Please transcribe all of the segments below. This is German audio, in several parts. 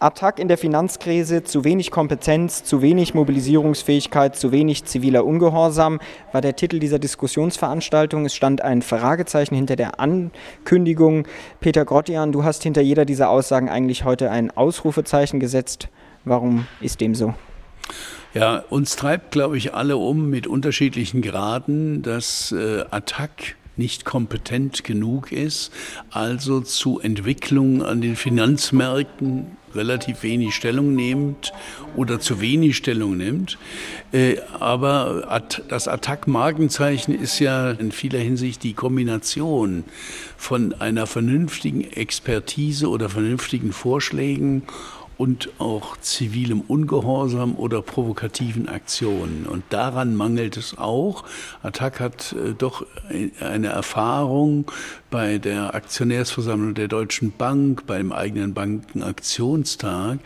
Attack in der Finanzkrise, zu wenig Kompetenz, zu wenig Mobilisierungsfähigkeit, zu wenig ziviler Ungehorsam war der Titel dieser Diskussionsveranstaltung. Es stand ein Fragezeichen hinter der Ankündigung. Peter Grottian, du hast hinter jeder dieser Aussagen eigentlich heute ein Ausrufezeichen gesetzt. Warum ist dem so? Ja, uns treibt, glaube ich, alle um mit unterschiedlichen Graden, dass äh, Attack nicht kompetent genug ist, also zu Entwicklungen an den Finanzmärkten relativ wenig Stellung nimmt oder zu wenig Stellung nimmt. Äh, aber das Attack-Markenzeichen ist ja in vieler Hinsicht die Kombination von einer vernünftigen Expertise oder vernünftigen Vorschlägen und auch zivilem Ungehorsam oder provokativen Aktionen. Und daran mangelt es auch. Attac hat äh, doch eine Erfahrung bei der Aktionärsversammlung der Deutschen Bank, beim eigenen Bankenaktionstag,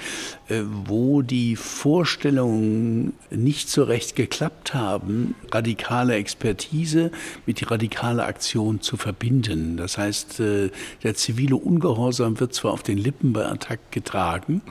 äh, wo die Vorstellungen nicht so recht geklappt haben, radikale Expertise mit radikaler Aktion zu verbinden. Das heißt, äh, der zivile Ungehorsam wird zwar auf den Lippen bei Attac getragen,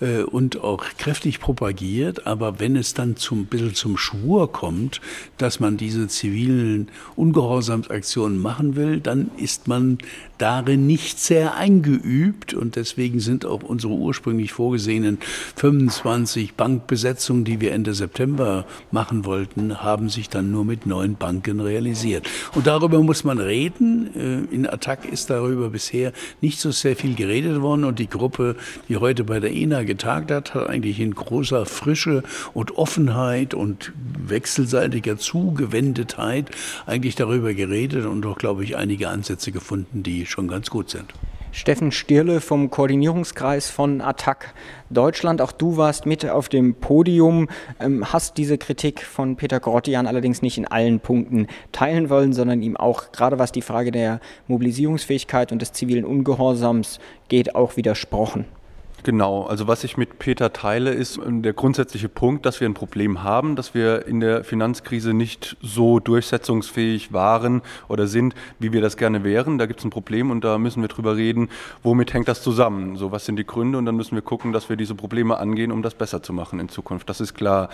äh, und auch kräftig propagiert. Aber wenn es dann zum bisschen zum Schwur kommt, dass man diese zivilen Ungehorsamsaktionen machen will, dann ist man darin nicht sehr eingeübt und deswegen sind auch unsere ursprünglich vorgesehenen 25 Bankbesetzungen, die wir Ende September machen wollten, haben sich dann nur mit neun Banken realisiert. Und darüber muss man reden. Äh, in Attac ist darüber bisher nicht so sehr viel geredet worden und die Gruppe, die heute bei der ENA getagt hat, hat eigentlich in großer Frische und Offenheit und wechselseitiger Zugewendetheit eigentlich darüber geredet und auch, glaube ich, einige Ansätze gefunden, die schon ganz gut sind. Steffen Stirle vom Koordinierungskreis von Attac Deutschland. Auch du warst mit auf dem Podium, ähm, hast diese Kritik von Peter Grottian allerdings nicht in allen Punkten teilen wollen, sondern ihm auch, gerade was die Frage der Mobilisierungsfähigkeit und des zivilen Ungehorsams geht, auch widersprochen. Genau, also was ich mit Peter teile, ist ähm, der grundsätzliche Punkt, dass wir ein Problem haben, dass wir in der Finanzkrise nicht so durchsetzungsfähig waren oder sind, wie wir das gerne wären. Da gibt es ein Problem und da müssen wir drüber reden, womit hängt das zusammen? So, was sind die Gründe? Und dann müssen wir gucken, dass wir diese Probleme angehen, um das besser zu machen in Zukunft. Das ist klar.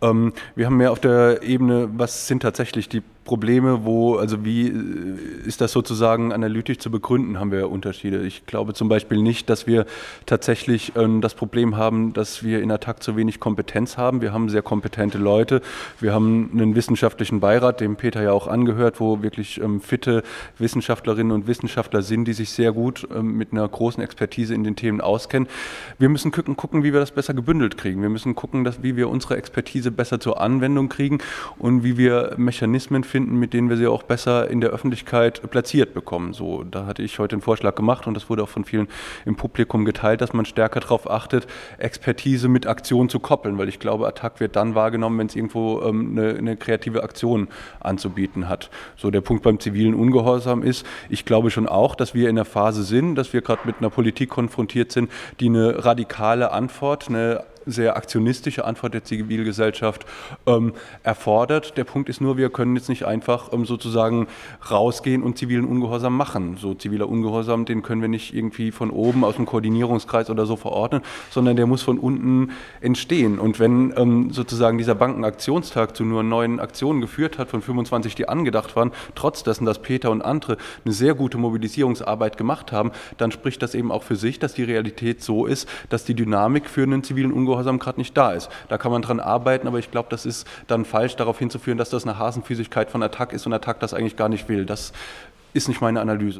Ähm, wir haben mehr auf der Ebene, was sind tatsächlich die Probleme, wo, also wie äh, ist das sozusagen analytisch zu begründen, haben wir Unterschiede. Ich glaube zum Beispiel nicht, dass wir tatsächlich ähm, das Problem haben, dass wir in Attac zu wenig Kompetenz haben. Wir haben sehr kompetente Leute. Wir haben einen wissenschaftlichen Beirat, dem Peter ja auch angehört, wo wirklich ähm, fitte Wissenschaftlerinnen und Wissenschaftler sind, die sich sehr gut ähm, mit einer großen Expertise in den Themen auskennen. Wir müssen gucken, gucken, wie wir das besser gebündelt kriegen. Wir müssen gucken, dass, wie wir unsere Expertise besser zur Anwendung kriegen und wie wir Mechanismen finden, finden, mit denen wir sie auch besser in der Öffentlichkeit platziert bekommen. So, da hatte ich heute einen Vorschlag gemacht und das wurde auch von vielen im Publikum geteilt, dass man stärker darauf achtet, Expertise mit Aktion zu koppeln, weil ich glaube, Attac wird dann wahrgenommen, wenn es irgendwo ähm, eine, eine, kreative Aktion anzubieten hat. So der Punkt beim zivilen Ungehorsam ist, ich glaube schon auch, dass wir in der Phase sind, dass wir gerade mit einer Politik konfrontiert sind, die eine radikale Antwort, eine sehr aktionistische Antwort der Zivilgesellschaft ähm, erfordert. Der Punkt ist nur, wir können jetzt nicht einfach ähm, sozusagen rausgehen und zivilen Ungehorsam machen. So ziviler Ungehorsam, den können wir nicht irgendwie von oben aus dem Koordinierungskreis oder so verordnen, sondern der muss von unten entstehen. Und wenn ähm, sozusagen dieser Bankenaktionstag zu nur neuen Aktionen geführt hat, von 25, die angedacht waren, trotz dessen, dass Peter und andere eine sehr gute Mobilisierungsarbeit gemacht haben, dann spricht das eben auch für sich, dass die Realität so ist, dass die Dynamik für einen zivilen Ungehorsam Ungehorsam gerade nicht da ist. Da kann man dran arbeiten, aber ich glaube, das ist dann falsch, darauf hinzuführen, dass das eine Hasenphysigkeit von Attack ist und Attack das eigentlich gar nicht will. Das ist nicht meine Analyse.